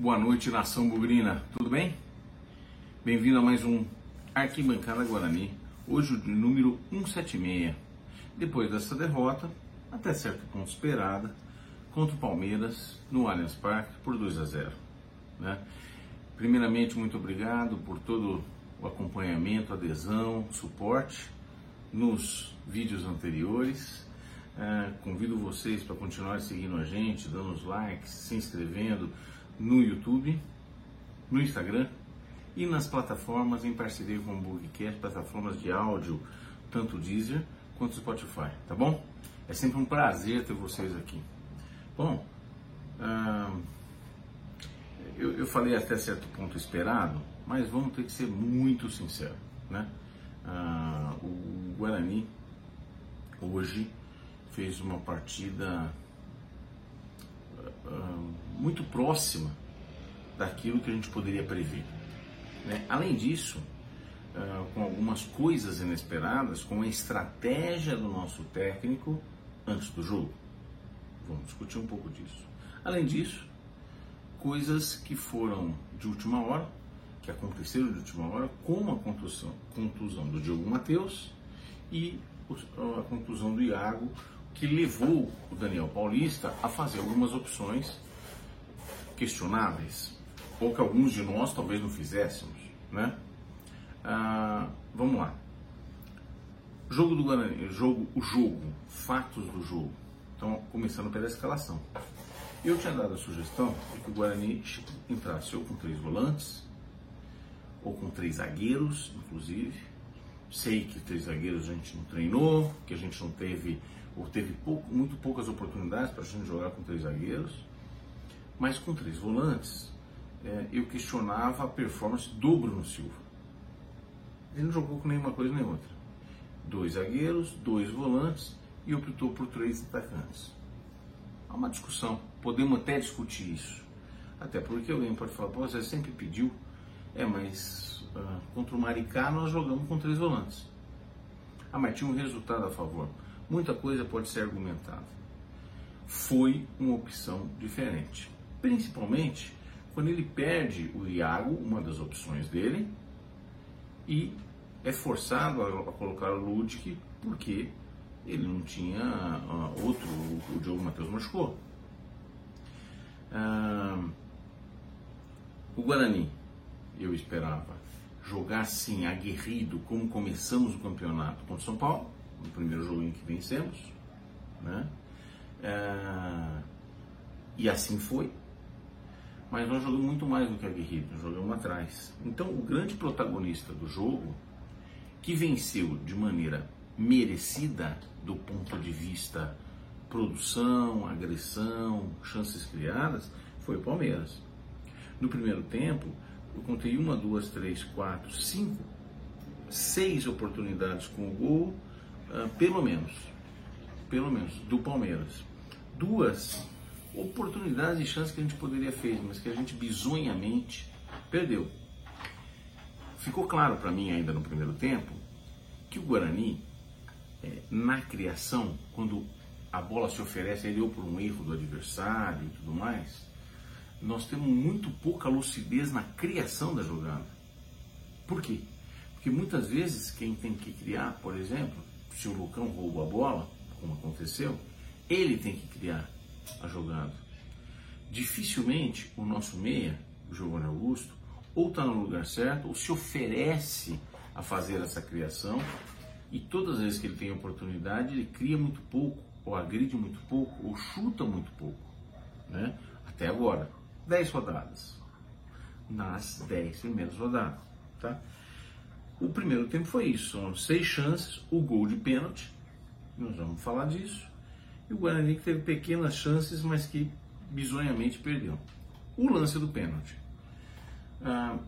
Boa noite, nação bugrina. Tudo bem? Bem-vindo a mais um Arquibancada Guarani. Hoje o número 176. Depois dessa derrota, até certo ponto esperada, contra o Palmeiras no Allianz Parque por 2 a 0. Né? Primeiramente, muito obrigado por todo o acompanhamento, adesão, suporte nos vídeos anteriores. Uh, convido vocês para continuar seguindo a gente, dando os likes, se inscrevendo no YouTube, no Instagram e nas plataformas em parceria com o Bugcast, plataformas de áudio, tanto Deezer quanto Spotify, tá bom? É sempre um prazer ter vocês aqui. Bom, uh, eu, eu, falei até certo ponto esperado, mas vamos ter que ser muito sincero, né? Uh, o Guarani hoje fez uma partida muito próxima daquilo que a gente poderia prever. Né? Além disso, uh, com algumas coisas inesperadas, com a estratégia do nosso técnico antes do jogo. Vamos discutir um pouco disso. Além disso, coisas que foram de última hora, que aconteceram de última hora, como a contusão, contusão do Diogo Matheus e a contusão do Iago, que levou o Daniel Paulista a fazer algumas opções questionáveis, ou que alguns de nós talvez não fizéssemos, né? Ah, vamos lá. Jogo do Guarani, jogo, o jogo, fatos do jogo. Então, começando pela escalação. Eu tinha dado a sugestão de que o Guarani entrasse ou com três volantes, ou com três zagueiros, inclusive. Sei que três zagueiros a gente não treinou, que a gente não teve ou teve pouco, muito poucas oportunidades para a gente jogar com três zagueiros, mas com três volantes, é, eu questionava a performance do Bruno Silva. Ele não jogou com nenhuma coisa nem outra. Dois zagueiros, dois volantes e optou por três atacantes. Há uma discussão, podemos até discutir isso. Até porque alguém pode falar, pô, você sempre pediu. É, mas uh, contra o Maricá nós jogamos com três volantes. Ah, mas tinha um resultado a favor muita coisa pode ser argumentada. Foi uma opção diferente, principalmente quando ele perde o Iago, uma das opções dele, e é forçado a, colocar o Ludic porque ele não tinha uh, outro, o Diogo Matheus machucou. Uh, o Guarani, eu esperava jogar assim, aguerrido, como começamos o campeonato contra o São Paulo, no primeiro jogo em que vencemos, né? É, e assim foi. Mas nós jogamos muito mais do que aguerrido, nós jogamos atrás. Então o grande protagonista do jogo, que venceu de maneira merecida do ponto de vista produção, agressão, chances criadas, foi o Palmeiras. No primeiro tempo, eu contei uma, duas, três, quatro, cinco, seis oportunidades com o gol uh, pelo menos, pelo menos, do Palmeiras. Duas oportunidades e chances que a gente poderia fazer, mas que a gente bizonhamente perdeu. Ficou claro para mim ainda no primeiro tempo que o Guarani, é, na criação, quando a bola se oferece ele ou por um erro do adversário e tudo mais, nós temos muito pouca lucidez na criação da jogada. Por quê? Porque muitas vezes quem tem que criar, por exemplo, se o Lucão rouba a bola, como aconteceu, ele tem que criar a jogada. Dificilmente o nosso meia, o Giovanni Augusto, ou está no lugar certo, ou se oferece a fazer essa criação, e todas as vezes que ele tem oportunidade, ele cria muito pouco, ou agride muito pouco, ou chuta muito pouco. Né? Até agora, 10 rodadas. Nas 10 primeiras rodadas. Tá? O primeiro tempo foi isso, são seis chances, o gol de pênalti, nós vamos falar disso, e o Guarani que teve pequenas chances, mas que bizonhamente perdeu. O lance do pênalti. Ah,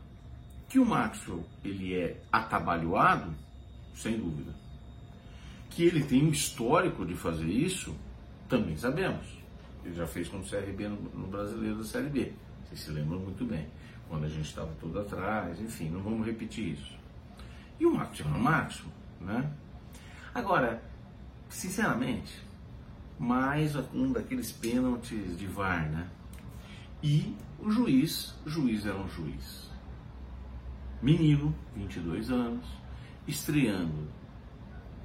que o Maxwell ele é atabalhoado, sem dúvida. Que ele tem um histórico de fazer isso, também sabemos. Ele já fez com o CRB no, no Brasileiro da Série B. Vocês se lembram muito bem. Quando a gente estava todo atrás, enfim, não vamos repetir isso. E o Marcos é o Marcos, né? Agora, sinceramente, mais um daqueles pênaltis de VAR, né? E O juiz, o juiz era um juiz. Menino, 22 anos, estreando.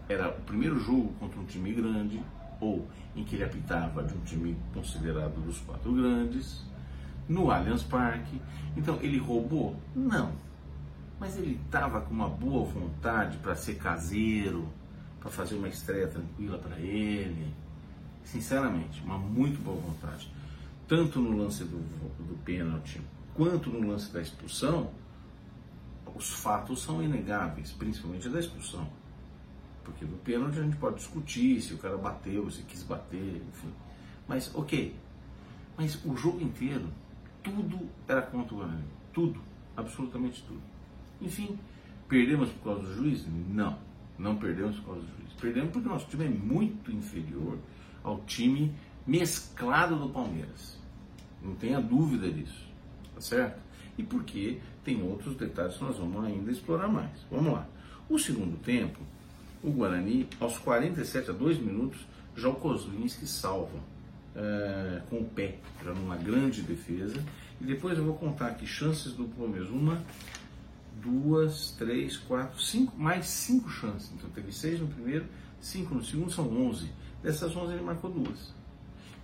Era o primeiro jogo contra um time grande, ou em que ele apitava de um time considerado dos quatro grandes, no Allianz Parque. Então ele roubou? Não. Mas ele estava com uma boa vontade para ser caseiro, para fazer uma estreia tranquila para ele. Sinceramente, uma muito boa vontade. Tanto no lance do, do pênalti quanto no lance da expulsão, os fatos são inegáveis, principalmente da expulsão. Porque do pênalti a gente pode discutir se o cara bateu, se quis bater, enfim. Mas ok. Mas o jogo inteiro, tudo era contra o Guarani. Tudo. Absolutamente tudo. Enfim, perdemos por causa do juiz? Não. Não perdemos por causa do juiz. Perdemos porque o nosso time é muito inferior ao time mesclado do Palmeiras. Não tenha dúvida disso. Tá certo? E porque tem outros detalhes que nós vamos ainda explorar mais. Vamos lá. O segundo tempo, o Guarani, aos 47 a 2 minutos, já o Kozlinski salva é, com o pé, já numa grande defesa. E depois eu vou contar aqui chances do Palmeiras. Uma, duas, três, quatro, cinco, mais cinco chances. Então teve seis no primeiro, cinco no segundo, são onze. Dessas onze ele marcou duas.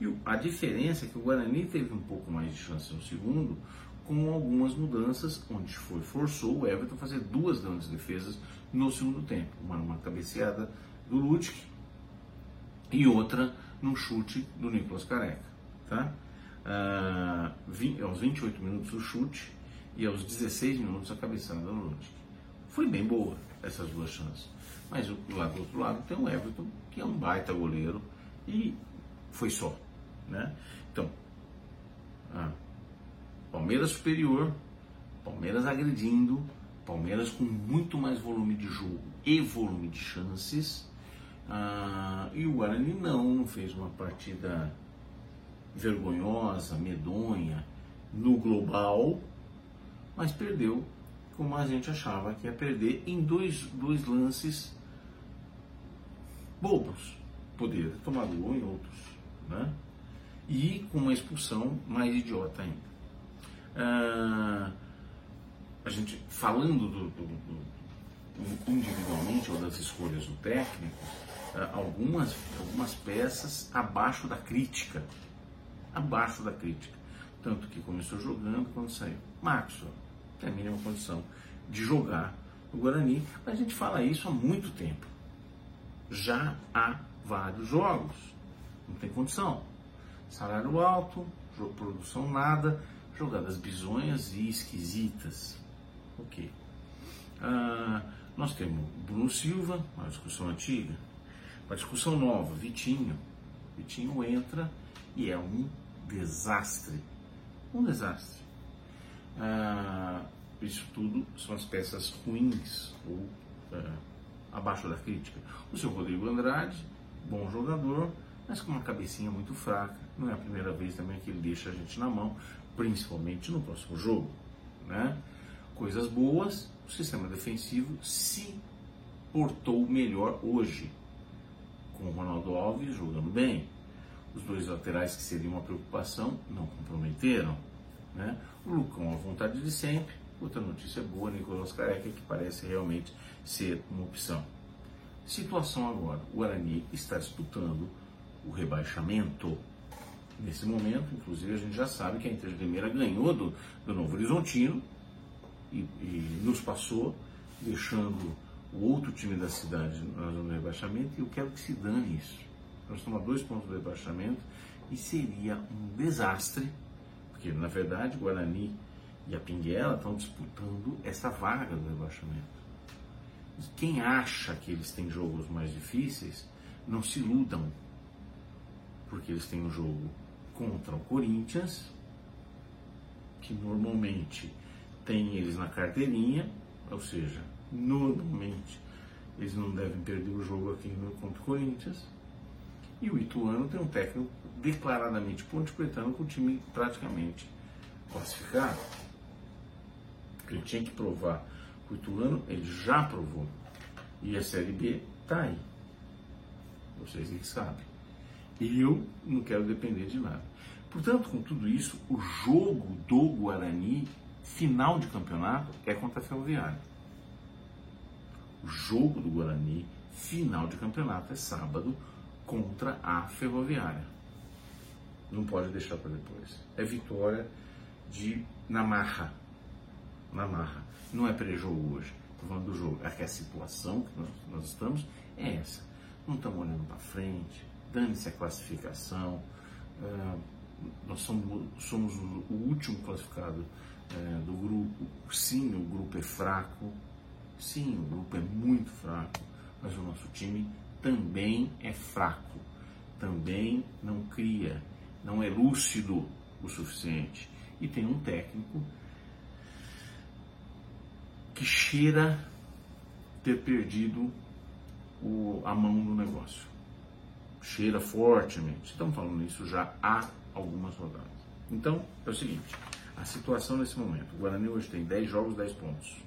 E a diferença é que o Guarani teve um pouco mais de chance no segundo, com algumas mudanças, onde foi forçou o Everton a fazer duas grandes defesas no segundo tempo. Uma numa cabeceada do Lutic e outra num chute do Nicolas Careca. Tá? Ah, 20, aos 28 minutos o chute e aos 16 minutos a cabeçada do Lutic. Foi bem boa essas duas chances. Mas lá do outro lado tem o Everton, que é um baita goleiro, e foi só. Né? Então, ah, Palmeiras superior, Palmeiras agredindo, Palmeiras com muito mais volume de jogo e volume de chances. Ah, e o Guarani não, não fez uma partida vergonhosa, medonha no global, mas perdeu como a gente achava que ia perder em dois, dois lances bobos. Poderia ter tomado gol em outros, né? E com uma expulsão mais idiota ainda. Ah, a gente falando do, do, do, individualmente ou das escolhas do técnico, ah, algumas, algumas peças abaixo da crítica. Abaixo da crítica. Tanto que começou jogando quando saiu. Marcos, tem a mínima condição de jogar no Guarani, mas a gente fala isso há muito tempo. Já há vários jogos. Não tem condição. Salário alto, produção nada, jogadas bizonhas e esquisitas. Ok. Ah, nós temos Bruno Silva, uma discussão antiga, uma discussão nova, Vitinho. Vitinho entra e é um desastre. Um desastre. Ah, isso tudo são as peças ruins ou ah, abaixo da crítica. O seu Rodrigo Andrade, bom jogador, mas com uma cabecinha muito fraca. Não é a primeira vez também que ele deixa a gente na mão, principalmente no próximo jogo. Né? Coisas boas, o sistema defensivo se portou melhor hoje, com o Ronaldo Alves jogando bem. Os dois laterais que seriam uma preocupação não comprometeram. Né? O Lucão, a vontade de sempre. Outra notícia boa, Nicolas Careca, que parece realmente ser uma opção. Situação agora: o Guarani está disputando o rebaixamento Nesse momento, inclusive, a gente já sabe que a Inter de Limeira ganhou do, do Novo Horizontino e, e, nos passou, deixando o outro time da cidade do rebaixamento. E eu quero que se dane isso. Nós estamos a dois pontos do rebaixamento e seria um desastre, porque na verdade Guarani e a Pinguela estão disputando essa vaga do rebaixamento. Quem acha que eles têm jogos mais difíceis, não se iludam, porque eles têm um jogo contra o Corinthians, que normalmente tem eles na carteirinha, ou seja, normalmente eles não devem perder o jogo aqui contra o Corinthians. E o Ituano tem um técnico declaradamente ponte-pretano com o time praticamente classificado. Ele tinha que provar o Ituano, ele já provou. E a Série B está aí. Vocês que sabem. E eu não quero depender de nada. Portanto, com tudo isso, o jogo do Guarani, final de campeonato, é contra a Ferroviária. O jogo do Guarani, final de campeonato, é sábado contra a Ferroviária. Não pode deixar para depois. É vitória de na marra. Na marra. Não é pré-jogo hoje. Estou falando do jogo. É que a situação que nós, nós estamos é essa. Não estamos olhando para frente. Dane-se a classificação. Uh, nós somos, somos, o último classificado uh, do grupo. Sim, o grupo é fraco. Sim, o grupo é muito fraco. Mas o nosso time também é fraco. Também não cria. Não é lúcido o suficiente. E tem um técnico que cheira ter perdido o, a mão no negócio. Cheira fortemente. Estamos falando isso já há algumas rodadas. Então, é o seguinte: a situação nesse momento. O Guarani hoje tem 10 jogos, 10 pontos.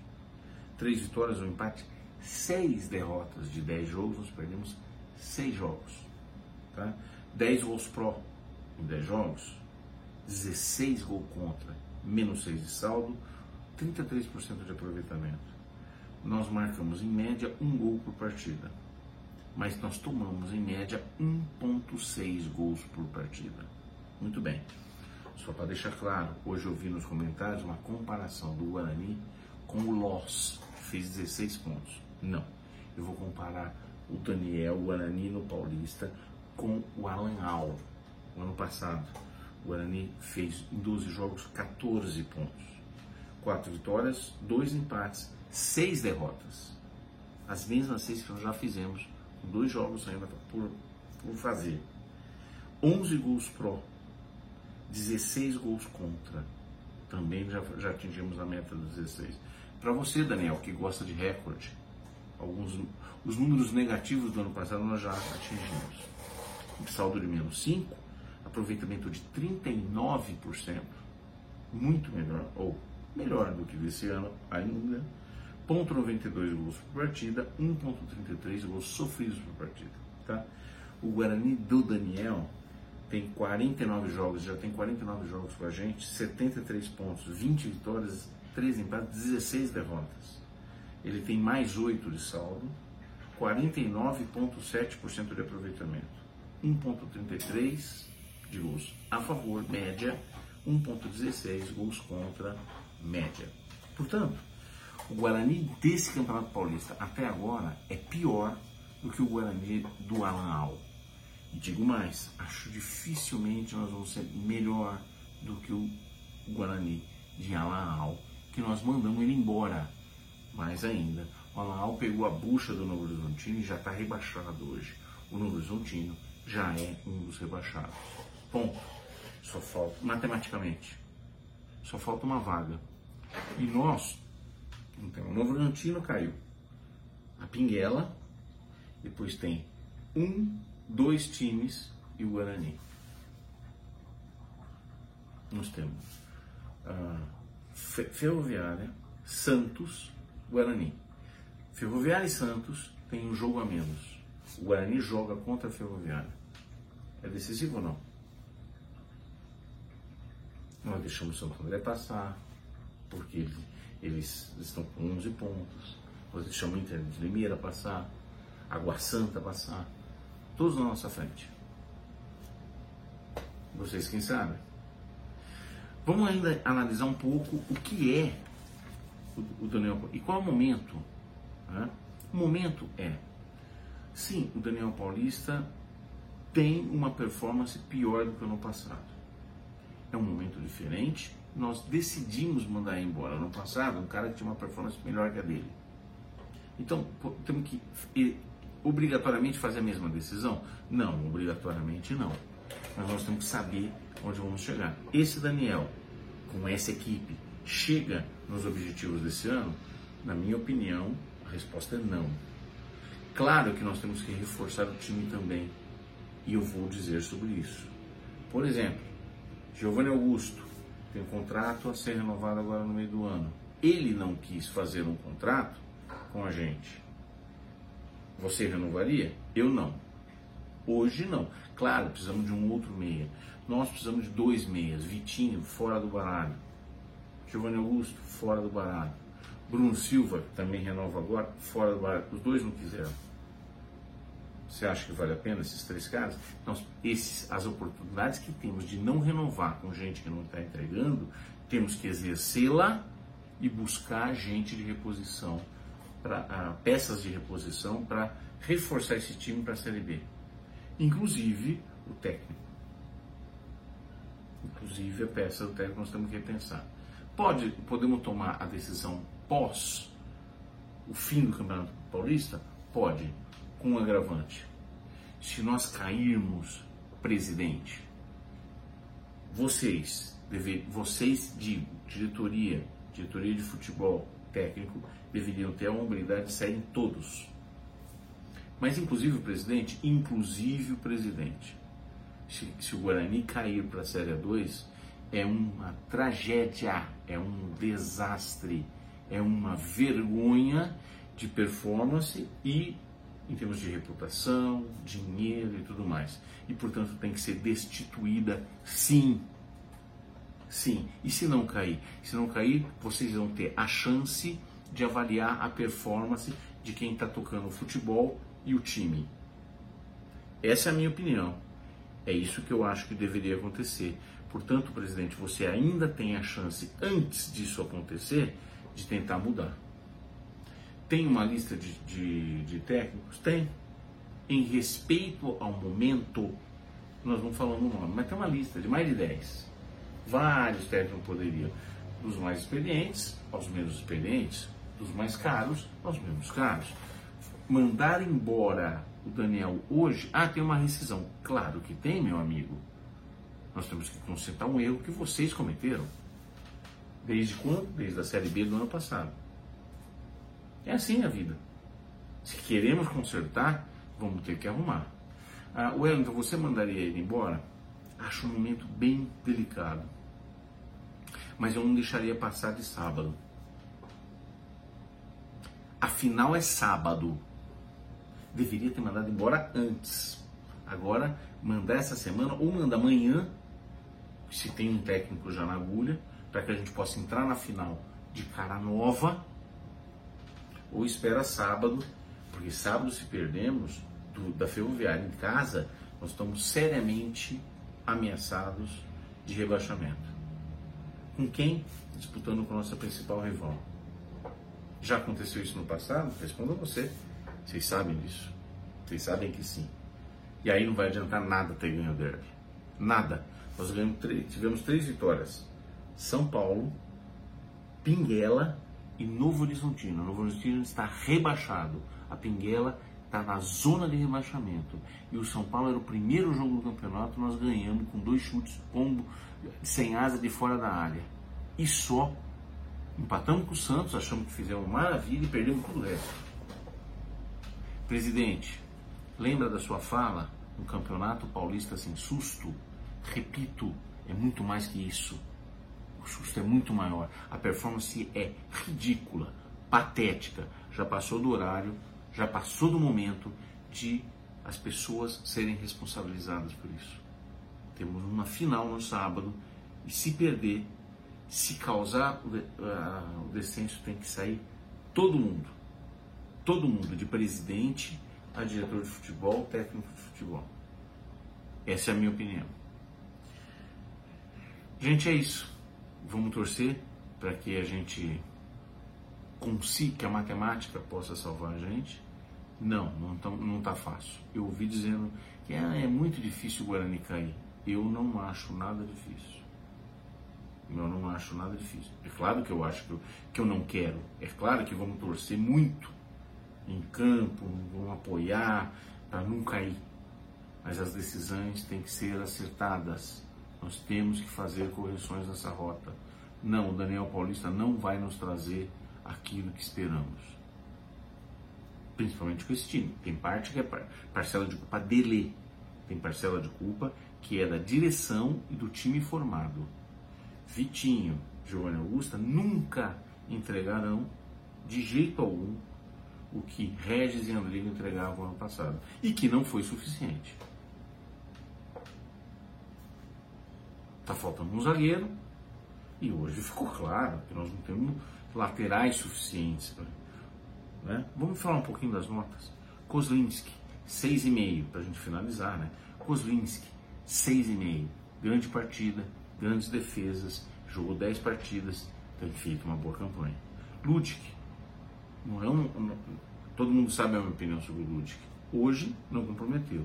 3 vitórias, um empate, 6 derrotas de 10 jogos, nós perdemos 6 jogos. Tá? 10 gols pró em 10 jogos, 16 gols contra, menos 6 de saldo, 33% de aproveitamento. Nós marcamos em média um gol por partida, mas nós tomamos em média 1,6 gols por partida. Muito bem. Só para deixar claro, hoje eu vi nos comentários uma comparação do Guarani com o Loss, que fez 16 pontos. Não. Eu vou comparar o Daniel Guarani no Paulista com o Alan Al. O ano passado, o Guarani fez em 12 jogos 14 pontos quatro vitórias, dois empates, seis derrotas. As mesmas seis que nós já fizemos, com dois jogos ainda por, por fazer. 11 gols pró, 16 gols contra. Também já, já atingimos a meta dos 16. Para você, Daniel, que gosta de recorde, alguns, os números negativos do ano passado nós já atingimos. Saldo de menos 5, aproveitamento de 39%, muito melhor, ou melhor do que desse ano ainda. Ponto 92 gols por partida, 1.33 gols sofridos por partida. Tá? O Guarani do Daniel tem 49 jogos, já tem 49 jogos com a gente, 73 pontos, 20 vitórias, 3 empates, 16 derrotas. Ele tem mais 8 de saldo, 49,7% de aproveitamento, 1,33 de gols a favor, média, 1,16 gols contra, média. Portanto, o Guarani desse Campeonato Paulista até agora é pior do que o Guarani do Alan Al. E digo mais, acho dificilmente nós vamos ser melhor do que o Guarani de Alan Al, que nós mandamos ele embora. Mais ainda, o Alan Al pegou a bucha do Novo Horizontino e já está rebaixado hoje. O Novo Horizontino já é um dos rebaixados. Só falta, matematicamente, só falta uma vaga. E nós, então, o Novo Bragantino caiu. A Pinguela, depois tem um, dois times e o Guarani. Nós temos a Ferroviária, Santos, Guarani. Ferroviária e Santos tem um jogo a menos. O Guarani joga contra a Ferroviária. É decisivo ou não? Nós deixamos Santo André passar, porque eles, eles estão com 11 pontos. Nós deixamos Inter de Limeira passar, Água Santa passar, todos na nossa frente. Vocês quem sabem. Vamos ainda analisar um pouco o que é o, o Daniel e qual é o momento. Né? O momento é, sim, o Daniel Paulista tem uma performance pior do que o ano passado é um momento diferente. Nós decidimos mandar embora no passado um cara tinha uma performance melhor que a dele. Então, temos que obrigatoriamente fazer a mesma decisão? Não, obrigatoriamente não. Mas nós temos que saber onde vamos chegar. Esse Daniel, com essa equipe, chega nos objetivos desse ano? Na minha opinião, a resposta é não. Claro que nós temos que reforçar o time também. E eu vou dizer sobre isso. Por exemplo, Giovanni Augusto tem um contrato a ser renovado agora no meio do ano. Ele não quis fazer um contrato com a gente. Você renovaria? Eu não. Hoje não. Claro, precisamos de um outro meia. Nós precisamos de dois meias. Vitinho, fora do baralho. Giovanni Augusto, fora do baralho. Bruno Silva, também renova agora, fora do baralho. Os dois não quiseram. Você acha que vale a pena esses três caras? Então, esses, as oportunidades que temos de não renovar com gente que não está entregando, temos que exercê-la e buscar gente de reposição, pra, uh, peças de reposição para reforçar esse time para a Série B. Inclusive o técnico. Inclusive a peça do técnico nós temos que repensar. Pode, podemos tomar a decisão pós o fim do Campeonato Paulista? Pode, com um agravante. Se nós cairmos, presidente, vocês, deve, vocês de diretoria, diretoria de futebol técnico, deveriam ter a hombridade de saírem todos. Mas inclusive o presidente, inclusive o presidente. Se, se o Guarani cair para a Série 2, é uma tragédia, é um desastre, é uma vergonha de performance e em termos de reputação, dinheiro e tudo mais. E portanto tem que ser destituída sim. Sim. E se não cair? Se não cair, vocês vão ter a chance de avaliar a performance de quem está tocando o futebol e o time. Essa é a minha opinião. É isso que eu acho que deveria acontecer. Portanto, presidente, você ainda tem a chance, antes disso acontecer, de tentar mudar. Tem uma lista de, de, de técnicos? Tem. Em respeito ao momento, nós vamos falando o nome, mas tem uma lista de mais de 10. Vários técnicos poderiam, dos mais experientes aos menos experientes, dos mais caros aos menos caros. Mandar embora o Daniel hoje, ah, tem uma rescisão. Claro que tem, meu amigo. Nós temos que consertar um erro que vocês cometeram. Desde quando? Desde a Série B do ano passado. É assim a vida. Se queremos consertar, vamos ter que arrumar. Ah, Wellington, você mandaria ele embora? Acho um momento bem delicado. Mas eu não deixaria passar de sábado. A final é sábado. Deveria ter mandado embora antes. Agora, mandar essa semana ou manda amanhã, se tem um técnico já na agulha, para que a gente possa entrar na final de cara nova ou espera sábado, porque sábado se perdemos do, da Ferroviária em casa, nós estamos seriamente ameaçados de rebaixamento. Com quem? Disputando com a nossa principal rival. Já aconteceu isso no passado? Responda você. Vocês sabem disso. Vocês sabem que sim. E aí não vai adiantar nada ter ganho o derby. Nada. Nós ganhamos tivemos três vitórias. São Paulo, Pinguela e Novo Horizontino. Novo Horizontino está rebaixado. A Pinguela está na zona de rebaixamento. E o São Paulo era o primeiro jogo do campeonato, nós ganhamos com dois chutes combo sem asa de fora da área. E só empatamos com o Santos, achamos que fizemos maravilha e perdemos tudo o resto. Presidente, lembra da sua fala? Um campeonato paulista sem susto? Repito, é muito mais que isso o susto é muito maior. A performance é ridícula, patética. Já passou do horário, já passou do momento de as pessoas serem responsabilizadas por isso. Temos uma final no sábado e se perder, se causar o descenso, tem que sair todo mundo. Todo mundo, de presidente a diretor de futebol, técnico de futebol. Essa é a minha opinião. Gente, é isso. Vamos torcer para que a gente consiga, que a matemática possa salvar a gente? Não, não está não tá fácil. Eu ouvi dizendo que é, é muito difícil o Guarani cair. Eu não acho nada difícil. Eu não acho nada difícil. É claro que eu acho que eu, que eu não quero. É claro que vamos torcer muito em campo, vamos apoiar para não cair. Mas as decisões têm que ser acertadas. Nós temos que fazer correções nessa rota. Não, o Daniel Paulista não vai nos trazer aquilo que esperamos. Principalmente com esse time. Tem parte que é parcela de culpa dele. Tem parcela de culpa que é da direção e do time formado. Vitinho, Giovanni Augusta nunca entregarão de jeito algum o que Regis e André entregavam ano passado. E que não foi suficiente. Tá faltando um zagueiro. E hoje ficou claro que nós não temos laterais suficientes. Né? Vamos falar um pouquinho das notas. Kozlinski, 6,5 para a gente finalizar, né? Kozlinski, 6,5. Grande partida, grandes defesas, jogou 10 partidas, tem feito uma boa campanha. Ludic, não é um, não, todo mundo sabe a minha opinião sobre o Ludic. Hoje não comprometeu.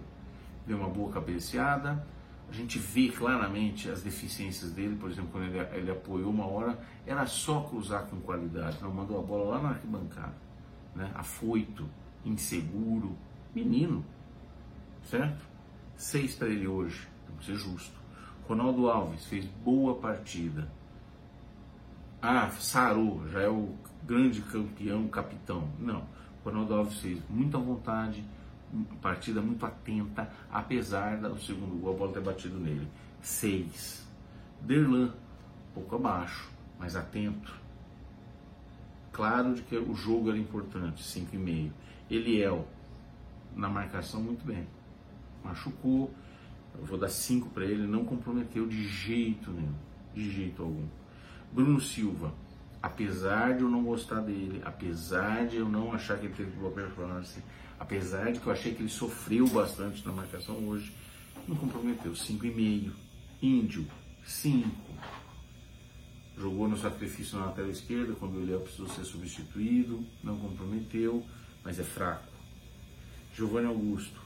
Deu uma boa cabeceada, a gente vê claramente as deficiências dele, por exemplo, quando ele, ele apoiou uma hora, era só cruzar com qualidade, não mandou a bola lá na arquibancada, né? afoito, inseguro, menino, certo? Seis para ele hoje, que ser justo. Ronaldo Alves fez boa partida. Ah, sarou, já é o grande campeão, capitão. Não, Ronaldo Alves fez muita vontade, partida muito atenta, apesar do segundo gol a bola ter batido nele. Seis. Derlan, pouco abaixo, mas atento. Claro de que o jogo era importante, cinco e meio. Eliel, na marcação, muito bem. Machucou, eu vou dar cinco para ele, não comprometeu de jeito nenhum, de jeito algum. Bruno Silva, apesar de eu não gostar dele, apesar de eu não achar que ele teve boa performance, apesar de que eu achei que ele sofreu bastante na marcação hoje, não comprometeu. 5,5. Índio, 5. Jogou no sacrifício na lateral esquerda quando o Léo precisou ser substituído, não comprometeu, mas é fraco. Giovanni Augusto,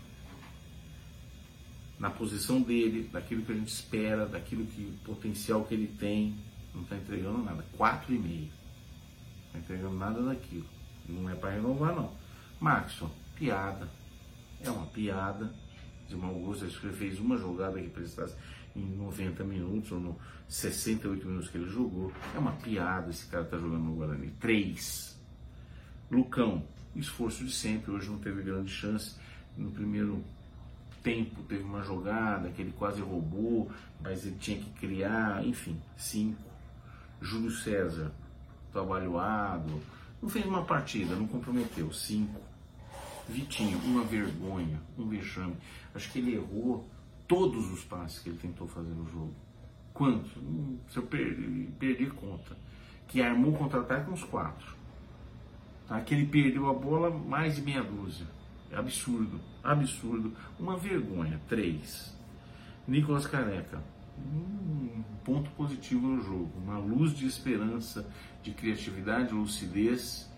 na posição dele, daquilo que a gente espera, daquilo que potencial que ele tem, não está entregando nada. 4,5. Não está entregando nada daquilo. Não é para renovar, não. Maxson, piada. É uma piada de mau gosto. Acho que ele fez uma jogada que precisasse em 90 minutos ou no 68 minutos que ele jogou. É uma piada esse cara tá jogando no Guarani. 3. Lucão, esforço de sempre. Hoje não teve grande chance. No primeiro tempo teve uma jogada que ele quase roubou, mas ele tinha que criar. Enfim, 5. Júlio César, trabalhoado. Não fez uma partida, não comprometeu. 5 Vitinho, uma vergonha, um vexame. Acho que ele errou todos os passes que ele tentou fazer no jogo. Quantos? Hum, se eu perdi, perdi conta. Que armou o contra-ataque uns quatro. Tá? Que ele perdeu a bola mais de meia dúzia. Absurdo, absurdo. Uma vergonha. Três. Nicolas Careca. Um ponto positivo no jogo. Uma luz de esperança, de criatividade, lucidez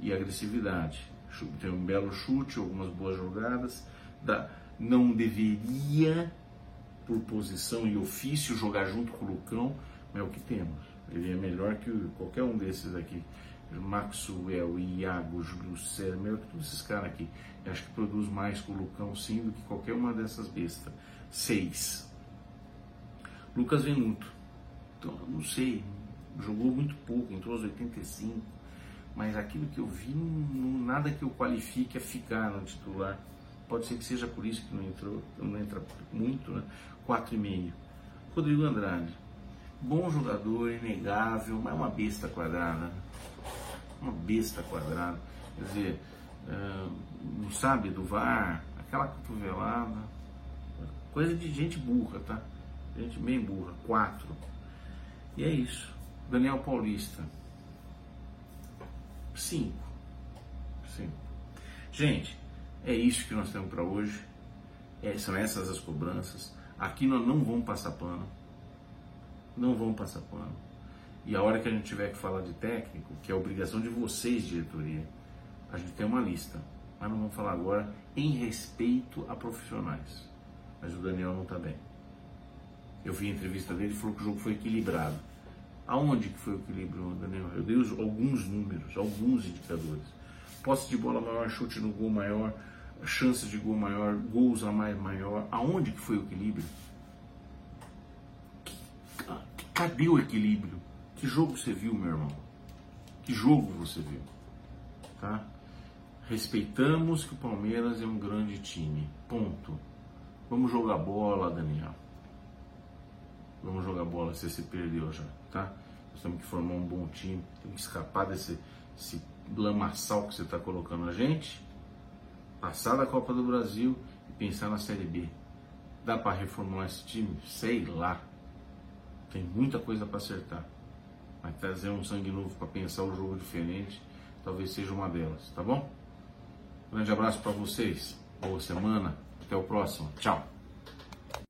e agressividade tem um belo chute, algumas boas jogadas. Da, não deveria, por posição e ofício, jogar junto com o Lucão, mas é o que temos. Ele é melhor que qualquer um desses aqui. Maxwell, Iago, Júlio melhor que todos esses caras aqui. Eu acho que produz mais com o Lucão sim do que qualquer uma dessas bestas. Seis. Lucas Venuto. Então, não sei, jogou muito pouco, entrou aos 85 mas aquilo que eu vi, não, nada que o qualifique a ficar no titular. Pode ser que seja por isso que não entrou, não entra muito, né? 4,5. Rodrigo Andrade, bom jogador, inegável, mas uma besta quadrada. Uma besta quadrada. Quer dizer, uh, não sabe do VAR, aquela cotovelada, coisa de gente burra, tá? Gente bem burra. 4. E é isso. Daniel Paulista. Cinco. Cinco. Gente, é isso que nós temos para hoje. É, são essas as cobranças. Aqui nós não vamos passar pano. Não vamos passar pano. E a hora que a gente tiver que falar de técnico, que é obrigação de vocês, diretoria, a gente tem uma lista. Mas não vamos falar agora em respeito a profissionais. Mas o Daniel não está bem. Eu vi a entrevista dele falou que o jogo foi equilibrado. Aonde que foi o equilíbrio, Daniel? Eu dei alguns números, alguns indicadores. Posse de bola maior, chute no gol maior, chance de gol maior, gols a mais maior. Aonde que foi o equilíbrio? cadê o equilíbrio? Que jogo você viu, meu irmão? Que jogo você viu? Tá? Respeitamos que o Palmeiras é um grande time. Ponto. Vamos jogar bola, Daniel. Vamos jogar bola, você se perdeu já, tá? Nós temos que formar um bom time, temos que escapar desse, desse lamaçal que você está colocando a gente, passar da Copa do Brasil e pensar na Série B. Dá para reformular esse time? Sei lá. Tem muita coisa para acertar. Mas trazer um sangue novo para pensar o jogo diferente, talvez seja uma delas, tá bom? Grande abraço para vocês. Boa semana. Até o próximo. Tchau.